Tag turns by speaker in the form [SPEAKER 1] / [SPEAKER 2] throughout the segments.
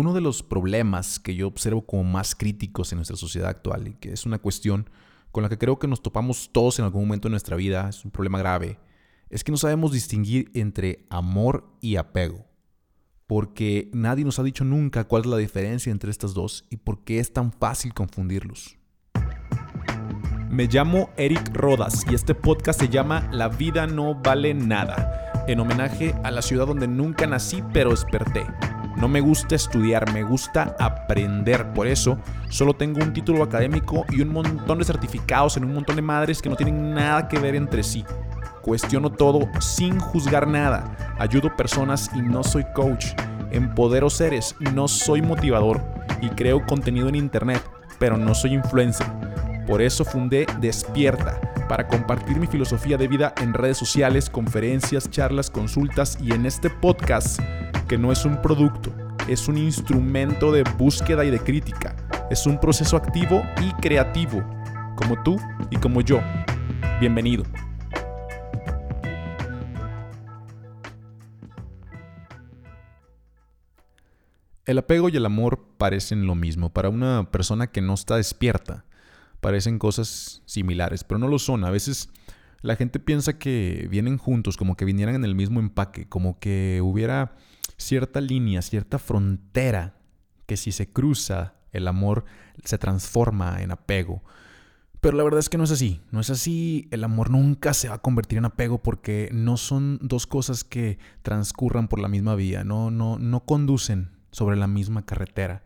[SPEAKER 1] Uno de los problemas que yo observo como más críticos en nuestra sociedad actual y que es una cuestión con la que creo que nos topamos todos en algún momento de nuestra vida, es un problema grave, es que no sabemos distinguir entre amor y apego. Porque nadie nos ha dicho nunca cuál es la diferencia entre estas dos y por qué es tan fácil confundirlos.
[SPEAKER 2] Me llamo Eric Rodas y este podcast se llama La vida no vale nada, en homenaje a la ciudad donde nunca nací pero desperté. No me gusta estudiar, me gusta aprender. Por eso solo tengo un título académico y un montón de certificados en un montón de madres que no tienen nada que ver entre sí. Cuestiono todo sin juzgar nada. Ayudo personas y no soy coach. Empodero seres, no soy motivador. Y creo contenido en internet, pero no soy influencer. Por eso fundé Despierta, para compartir mi filosofía de vida en redes sociales, conferencias, charlas, consultas y en este podcast, que no es un producto, es un instrumento de búsqueda y de crítica. Es un proceso activo y creativo, como tú y como yo. Bienvenido.
[SPEAKER 1] El apego y el amor parecen lo mismo para una persona que no está despierta parecen cosas similares, pero no lo son. A veces la gente piensa que vienen juntos, como que vinieran en el mismo empaque, como que hubiera cierta línea, cierta frontera, que si se cruza, el amor se transforma en apego. Pero la verdad es que no es así, no es así, el amor nunca se va a convertir en apego porque no son dos cosas que transcurran por la misma vía, no, no, no conducen sobre la misma carretera.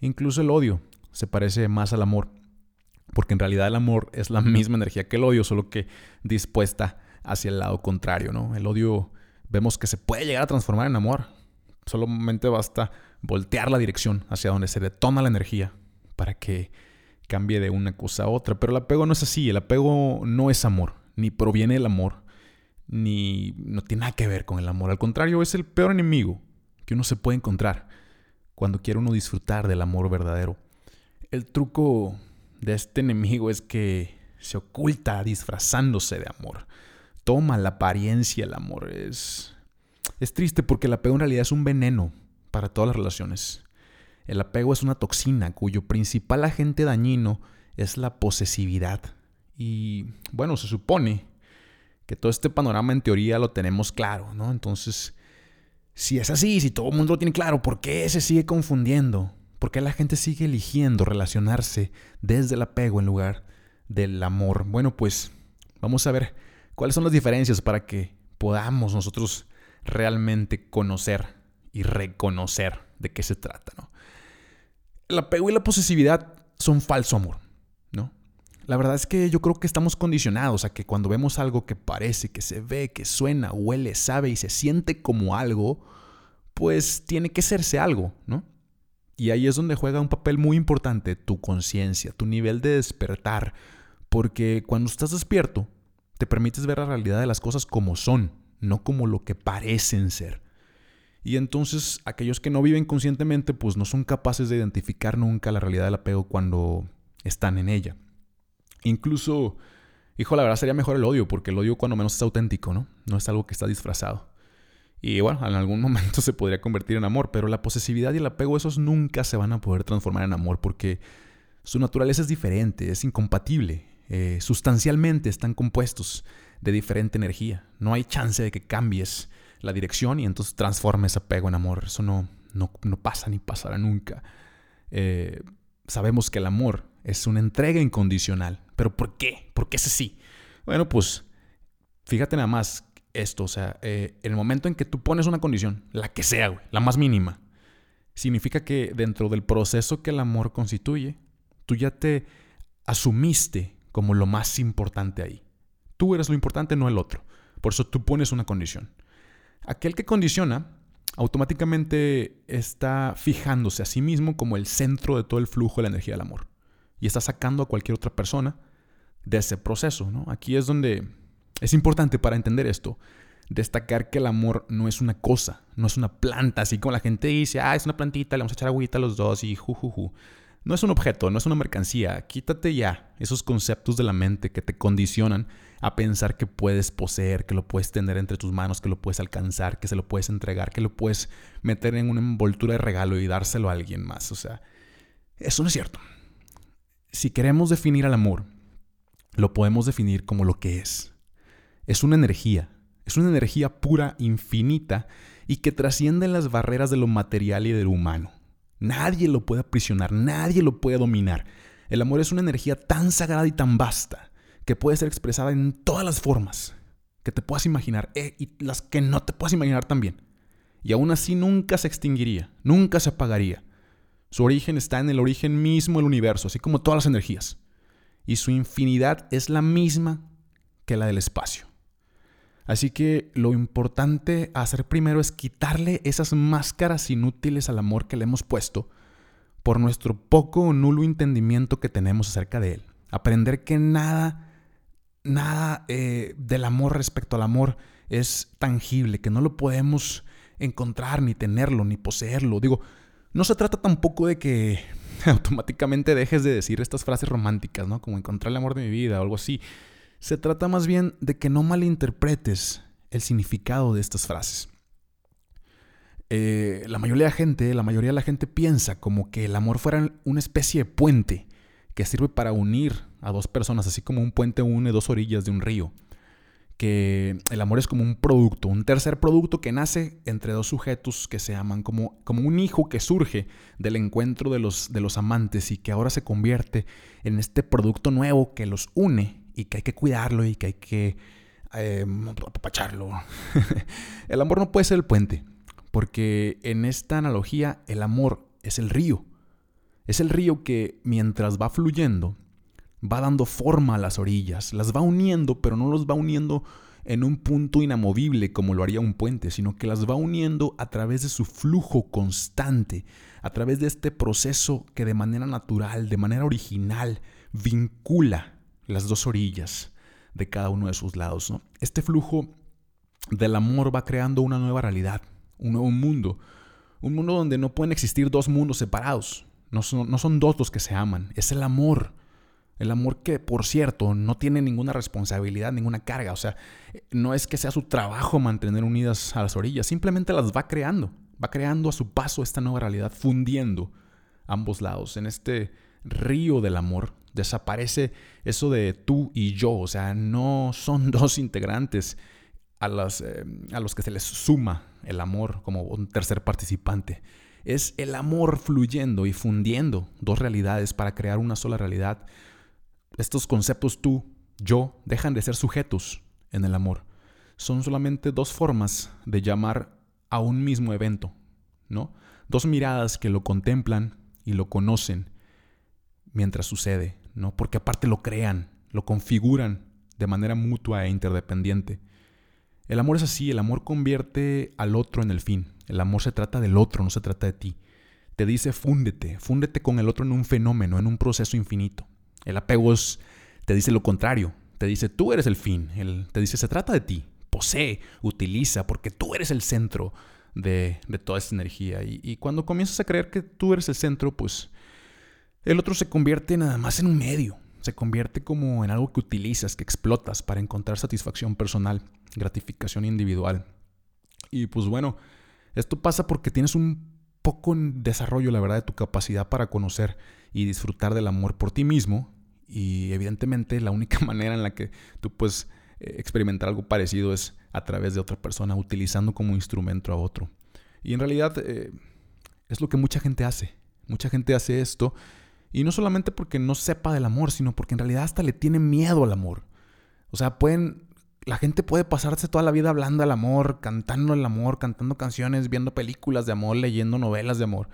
[SPEAKER 1] Incluso el odio se parece más al amor porque en realidad el amor es la misma energía que el odio, solo que dispuesta hacia el lado contrario, ¿no? El odio vemos que se puede llegar a transformar en amor. Solamente basta voltear la dirección hacia donde se detona la energía para que cambie de una cosa a otra. Pero el apego no es así, el apego no es amor, ni proviene del amor, ni no tiene nada que ver con el amor. Al contrario, es el peor enemigo que uno se puede encontrar cuando quiere uno disfrutar del amor verdadero. El truco de este enemigo es que se oculta disfrazándose de amor. Toma la apariencia del amor. Es, es triste porque el apego en realidad es un veneno para todas las relaciones. El apego es una toxina cuyo principal agente dañino es la posesividad. Y bueno, se supone que todo este panorama en teoría lo tenemos claro, ¿no? Entonces, si es así, si todo el mundo lo tiene claro, ¿por qué se sigue confundiendo? ¿Por qué la gente sigue eligiendo relacionarse desde el apego en lugar del amor? Bueno, pues vamos a ver cuáles son las diferencias para que podamos nosotros realmente conocer y reconocer de qué se trata, ¿no? El apego y la posesividad son falso amor, ¿no? La verdad es que yo creo que estamos condicionados a que cuando vemos algo que parece, que se ve, que suena, huele, sabe y se siente como algo, pues tiene que serse algo, ¿no? Y ahí es donde juega un papel muy importante tu conciencia, tu nivel de despertar, porque cuando estás despierto, te permites ver la realidad de las cosas como son, no como lo que parecen ser. Y entonces aquellos que no viven conscientemente, pues no son capaces de identificar nunca la realidad del apego cuando están en ella. Incluso, hijo, la verdad sería mejor el odio, porque el odio cuando menos es auténtico, ¿no? No es algo que está disfrazado. Y bueno, en algún momento se podría convertir en amor, pero la posesividad y el apego, esos nunca se van a poder transformar en amor porque su naturaleza es diferente, es incompatible. Eh, sustancialmente están compuestos de diferente energía. No hay chance de que cambies la dirección y entonces transformes apego en amor. Eso no, no, pasa ni pasará nunca. Eh, sabemos que el amor es una entrega incondicional. ¿Pero por qué? ¿Por qué es así? Bueno, pues fíjate nada más esto, o sea, eh, el momento en que tú pones una condición, la que sea, la más mínima, significa que dentro del proceso que el amor constituye, tú ya te asumiste como lo más importante ahí. Tú eres lo importante, no el otro. Por eso tú pones una condición. Aquel que condiciona automáticamente está fijándose a sí mismo como el centro de todo el flujo de la energía del amor. Y está sacando a cualquier otra persona de ese proceso. ¿no? Aquí es donde es importante para entender esto destacar que el amor no es una cosa, no es una planta, así como la gente dice, ah, es una plantita, le vamos a echar agüita a los dos y jujuju. no es un objeto, no es una mercancía. Quítate ya esos conceptos de la mente que te condicionan a pensar que puedes poseer, que lo puedes tener entre tus manos, que lo puedes alcanzar, que se lo puedes entregar, que lo puedes meter en una envoltura de regalo y dárselo a alguien más. O sea, eso no es cierto. Si queremos definir al amor, lo podemos definir como lo que es. Es una energía, es una energía pura, infinita y que trasciende las barreras de lo material y de lo humano. Nadie lo puede aprisionar, nadie lo puede dominar. El amor es una energía tan sagrada y tan vasta que puede ser expresada en todas las formas que te puedas imaginar eh, y las que no te puedas imaginar también. Y aún así nunca se extinguiría, nunca se apagaría. Su origen está en el origen mismo del universo, así como todas las energías. Y su infinidad es la misma que la del espacio. Así que lo importante a hacer primero es quitarle esas máscaras inútiles al amor que le hemos puesto por nuestro poco o nulo entendimiento que tenemos acerca de él. Aprender que nada, nada eh, del amor respecto al amor es tangible, que no lo podemos encontrar, ni tenerlo, ni poseerlo. Digo, no se trata tampoco de que automáticamente dejes de decir estas frases románticas, ¿no? Como encontrar el amor de mi vida o algo así. Se trata más bien de que no malinterpretes el significado de estas frases. Eh, la mayoría de la gente, la mayoría de la gente piensa como que el amor fuera una especie de puente que sirve para unir a dos personas, así como un puente une dos orillas de un río. Que el amor es como un producto, un tercer producto que nace entre dos sujetos que se aman, como, como un hijo que surge del encuentro de los, de los amantes y que ahora se convierte en este producto nuevo que los une y que hay que cuidarlo y que hay que eh, el amor no puede ser el puente, porque en esta analogía el amor es el río. Es el río que mientras va fluyendo, va dando forma a las orillas, las va uniendo, pero no los va uniendo en un punto inamovible como lo haría un puente, sino que las va uniendo a través de su flujo constante, a través de este proceso que de manera natural, de manera original, vincula las dos orillas de cada uno de sus lados. ¿no? Este flujo del amor va creando una nueva realidad, un nuevo mundo, un mundo donde no pueden existir dos mundos separados, no son, no son dos los que se aman, es el amor. El amor que, por cierto, no tiene ninguna responsabilidad, ninguna carga. O sea, no es que sea su trabajo mantener unidas a las orillas, simplemente las va creando. Va creando a su paso esta nueva realidad, fundiendo ambos lados en este río del amor desaparece eso de tú y yo, o sea, no son dos integrantes a, las, eh, a los que se les suma el amor como un tercer participante. Es el amor fluyendo y fundiendo dos realidades para crear una sola realidad. Estos conceptos tú, yo, dejan de ser sujetos en el amor. Son solamente dos formas de llamar a un mismo evento, ¿no? Dos miradas que lo contemplan y lo conocen mientras sucede, ¿no? Porque aparte lo crean, lo configuran de manera mutua e interdependiente. El amor es así, el amor convierte al otro en el fin. El amor se trata del otro, no se trata de ti. Te dice fúndete, fúndete con el otro en un fenómeno, en un proceso infinito. El apego te dice lo contrario, te dice tú eres el fin, te dice se trata de ti, posee, utiliza, porque tú eres el centro de, toda esa energía. Y, y, cuando comienzas a creer que tú eres el centro, pues el otro se convierte nada más en un medio, se convierte como en algo que utilizas, que explotas para encontrar satisfacción personal, gratificación individual. Y pues bueno, esto pasa porque tienes un poco en desarrollo, la verdad, de tu capacidad para conocer y disfrutar del amor por ti mismo. Y evidentemente la única manera en la que tú puedes eh, experimentar algo parecido es a través de otra persona, utilizando como instrumento a otro. Y en realidad eh, es lo que mucha gente hace. Mucha gente hace esto y no solamente porque no sepa del amor, sino porque en realidad hasta le tiene miedo al amor. O sea, pueden, la gente puede pasarse toda la vida hablando del amor, cantando el amor, cantando canciones, viendo películas de amor, leyendo novelas de amor.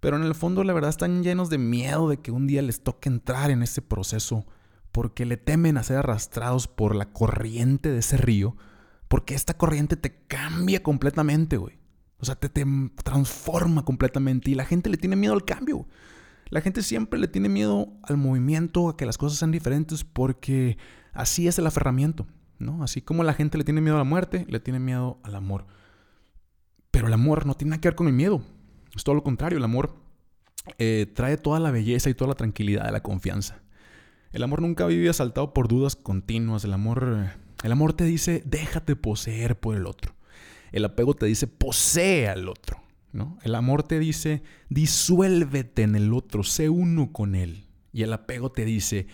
[SPEAKER 1] Pero en el fondo la verdad están llenos de miedo de que un día les toque entrar en ese proceso porque le temen a ser arrastrados por la corriente de ese río, porque esta corriente te cambia completamente, güey. O sea, te, te transforma completamente y la gente le tiene miedo al cambio. La gente siempre le tiene miedo al movimiento, a que las cosas sean diferentes, porque así es el aferramiento, ¿no? Así como la gente le tiene miedo a la muerte, le tiene miedo al amor. Pero el amor no tiene nada que ver con el miedo. Es todo lo contrario. El amor eh, trae toda la belleza y toda la tranquilidad de la confianza. El amor nunca vive asaltado por dudas continuas. El amor, el amor te dice, déjate poseer por el otro. El apego te dice, posee al otro. El amor te dice, disuélvete en el otro, sé uno con él. Y el apego te dice,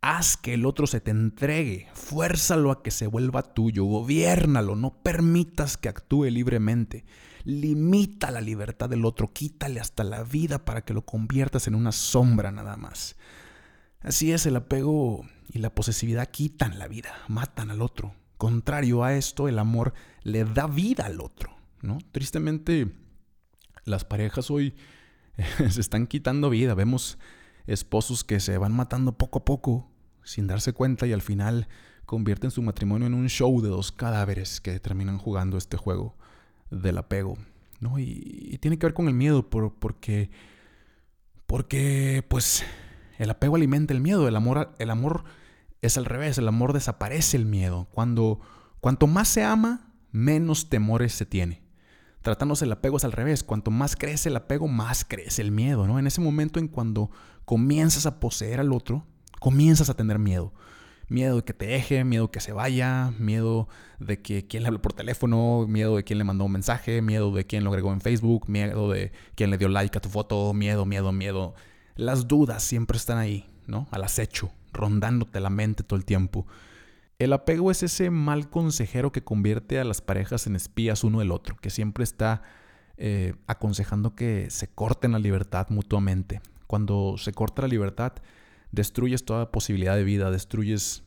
[SPEAKER 1] haz que el otro se te entregue, fuérzalo a que se vuelva tuyo, gobiernalo, no permitas que actúe libremente. Limita la libertad del otro, quítale hasta la vida para que lo conviertas en una sombra nada más. Así es, el apego y la posesividad quitan la vida, matan al otro. Contrario a esto, el amor le da vida al otro, ¿no? Tristemente, las parejas hoy se están quitando vida. Vemos esposos que se van matando poco a poco sin darse cuenta y al final convierten su matrimonio en un show de dos cadáveres que terminan jugando este juego del apego. ¿no? Y, tiene que ver con el miedo, por, porque, porque pues el apego alimenta el miedo, el amor, el amor es al revés, el amor desaparece el miedo. Cuando, cuanto más se ama, menos temores se tiene. Tratándose el apego es al revés, cuanto más crece el apego, más crece el miedo, ¿no? En ese momento en cuando comienzas a poseer al otro, comienzas a tener miedo. Miedo de que te deje, miedo de que se vaya, miedo de que quién le habló por teléfono, miedo de quién le mandó un mensaje, miedo de quién lo agregó en Facebook, miedo de quién le dio like a tu foto, miedo, miedo, miedo. Las dudas siempre están ahí, ¿no? Al acecho, rondándote la mente todo el tiempo. El apego es ese mal consejero que convierte a las parejas en espías uno del otro, que siempre está eh, aconsejando que se corten la libertad mutuamente. Cuando se corta la libertad, destruyes toda posibilidad de vida, destruyes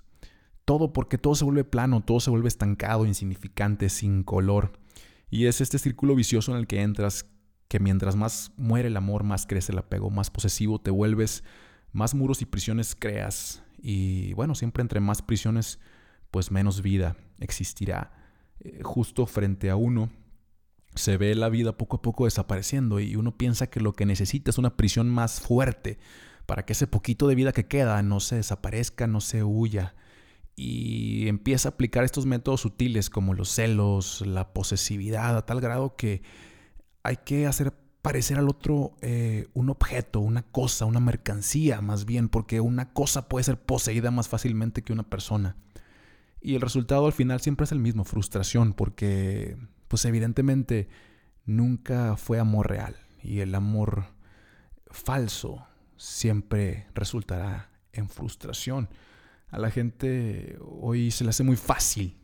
[SPEAKER 1] todo porque todo se vuelve plano, todo se vuelve estancado, insignificante, sin color. Y es este círculo vicioso en el que entras, que mientras más muere el amor, más crece el apego, más posesivo te vuelves, más muros y prisiones creas. Y bueno, siempre entre más prisiones, pues menos vida existirá. Eh, justo frente a uno se ve la vida poco a poco desapareciendo y uno piensa que lo que necesita es una prisión más fuerte, para que ese poquito de vida que queda no se desaparezca, no se huya. Y empieza a aplicar estos métodos sutiles como los celos, la posesividad, a tal grado que hay que hacer parecer al otro eh, un objeto, una cosa, una mercancía más bien, porque una cosa puede ser poseída más fácilmente que una persona. Y el resultado al final siempre es el mismo, frustración, porque pues evidentemente nunca fue amor real. Y el amor falso siempre resultará en frustración. A la gente hoy se le hace muy fácil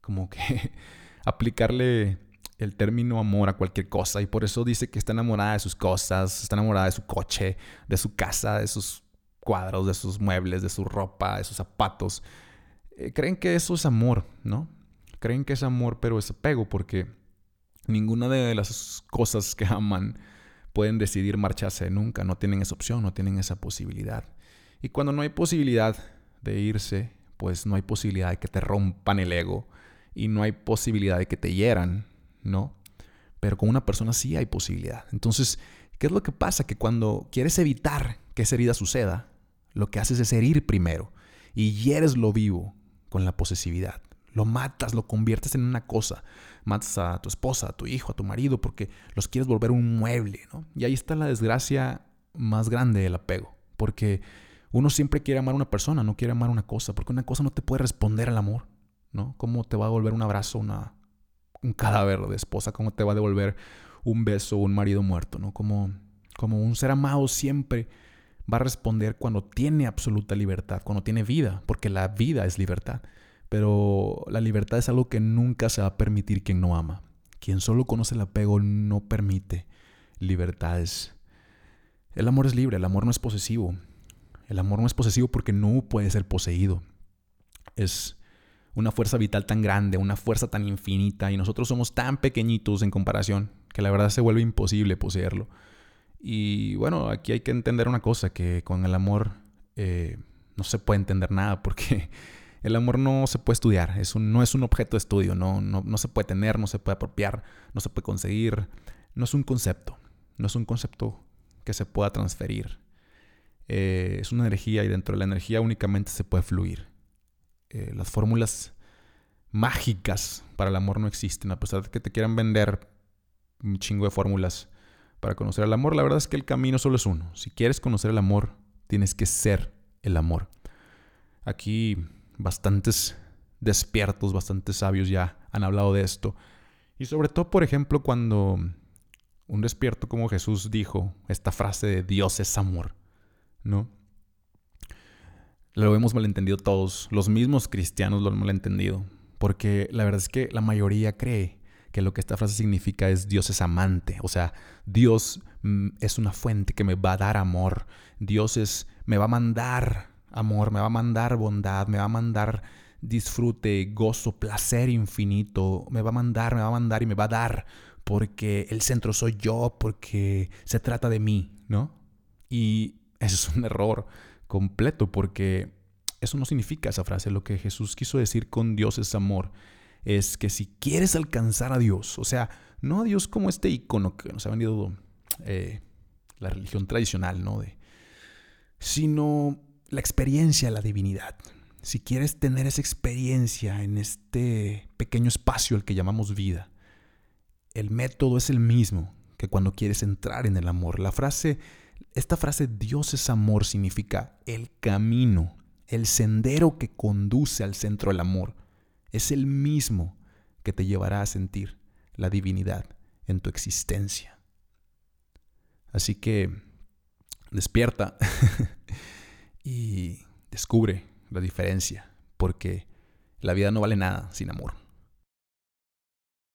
[SPEAKER 1] como que aplicarle el término amor a cualquier cosa y por eso dice que está enamorada de sus cosas, está enamorada de su coche, de su casa, de sus cuadros, de sus muebles, de su ropa, de sus zapatos. Eh, creen que eso es amor, ¿no? Creen que es amor, pero es apego porque ninguna de las cosas que aman pueden decidir marcharse nunca, no tienen esa opción, no tienen esa posibilidad. Y cuando no hay posibilidad de irse, pues no hay posibilidad de que te rompan el ego y no hay posibilidad de que te hieran, ¿no? Pero con una persona sí hay posibilidad. Entonces, ¿qué es lo que pasa? Que cuando quieres evitar que esa herida suceda, lo que haces es herir primero y hieres lo vivo con la posesividad. Lo matas, lo conviertes en una cosa. Matas a tu esposa, a tu hijo, a tu marido, porque los quieres volver un mueble, ¿no? Y ahí está la desgracia más grande del apego. Porque uno siempre quiere amar a una persona, no quiere amar una cosa, porque una cosa no te puede responder al amor, ¿no? ¿Cómo te va a devolver un abrazo una, un cadáver de esposa? ¿Cómo te va a devolver un beso un marido muerto, ¿no? Como, como un ser amado siempre va a responder cuando tiene absoluta libertad, cuando tiene vida, porque la vida es libertad. Pero la libertad es algo que nunca se va a permitir quien no ama. Quien solo conoce el apego no permite libertades. El amor es libre, el amor no es posesivo. El amor no es posesivo porque no puede ser poseído. Es una fuerza vital tan grande, una fuerza tan infinita y nosotros somos tan pequeñitos en comparación que la verdad se vuelve imposible poseerlo. Y bueno, aquí hay que entender una cosa, que con el amor eh, no se puede entender nada porque el amor no se puede estudiar, es un, no es un objeto de estudio, no, no, se puede tener, no se puede apropiar, no se puede conseguir, no es un concepto, no es un concepto que se pueda transferir. Eh, es una energía y dentro de la energía únicamente se puede fluir. Eh, las fórmulas mágicas para el amor no existen, a pesar de que te quieran vender un chingo de fórmulas para conocer el amor? La verdad es que el camino solo es uno. Si quieres conocer el amor, tienes que ser el amor. Aquí bastantes despiertos, bastantes sabios ya han hablado de esto. Y sobre todo, por ejemplo, cuando un despierto como Jesús dijo esta frase de Dios es amor, ¿no? Lo hemos malentendido todos, los mismos cristianos lo han malentendido, porque la verdad es que la mayoría cree que lo que esta frase significa es Dios es amante, o sea, Dios mm, es una fuente que me va a dar amor, Dios es, me va a mandar amor, me va a mandar bondad, me va a mandar disfrute, gozo, placer infinito, me va a mandar, me va a mandar y me va a dar, porque el centro soy yo, porque se trata de mí, ¿no? Y eso es un error completo, porque eso no significa esa frase. Lo que Jesús quiso decir con Dios es amor, es que si quieres alcanzar a Dios, o sea, no a Dios como este icono que nos ha venido eh, la religión tradicional, ¿no? De, sino la experiencia la divinidad. Si quieres tener esa experiencia en este pequeño espacio al que llamamos vida, el método es el mismo que cuando quieres entrar en el amor. La frase, esta frase Dios es amor significa el camino, el sendero que conduce al centro del amor. Es el mismo que te llevará a sentir la divinidad en tu existencia. Así que despierta y descubre la diferencia, porque la vida no vale nada sin amor.